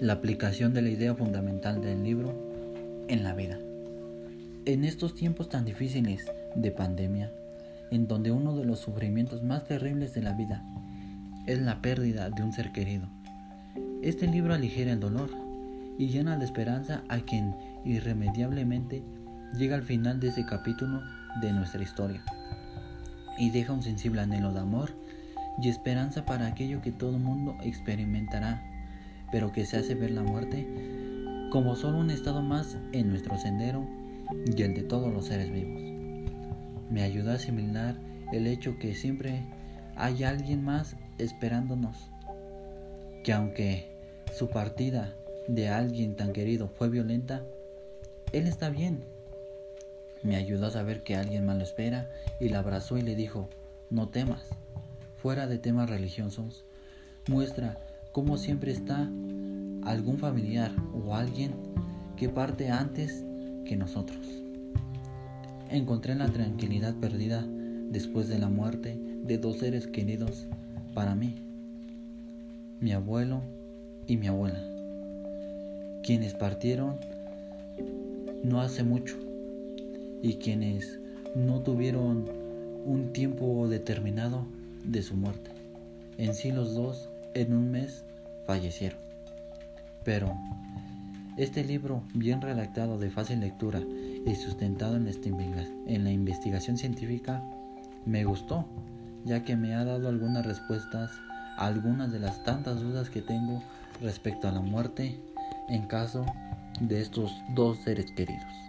La aplicación de la idea fundamental del libro en la vida. En estos tiempos tan difíciles de pandemia, en donde uno de los sufrimientos más terribles de la vida es la pérdida de un ser querido, este libro aligera el dolor y llena de esperanza a quien irremediablemente llega al final de ese capítulo de nuestra historia y deja un sensible anhelo de amor y esperanza para aquello que todo mundo experimentará, pero que se hace ver la muerte como solo un estado más en nuestro sendero y el de todos los seres vivos. Me ayuda a asimilar el hecho que siempre hay alguien más esperándonos, que aunque su partida de alguien tan querido fue violenta, él está bien. Me ayudó a saber que alguien más lo espera y la abrazó y le dijo, no temas. Fuera de temas religiosos, muestra cómo siempre está algún familiar o alguien que parte antes que nosotros. Encontré la tranquilidad perdida después de la muerte de dos seres queridos para mí, mi abuelo y mi abuela, quienes partieron no hace mucho y quienes no tuvieron un tiempo determinado de su muerte. En sí los dos en un mes fallecieron. Pero este libro, bien redactado de fácil lectura y sustentado en, en la investigación científica, me gustó, ya que me ha dado algunas respuestas a algunas de las tantas dudas que tengo respecto a la muerte en caso de estos dos seres queridos.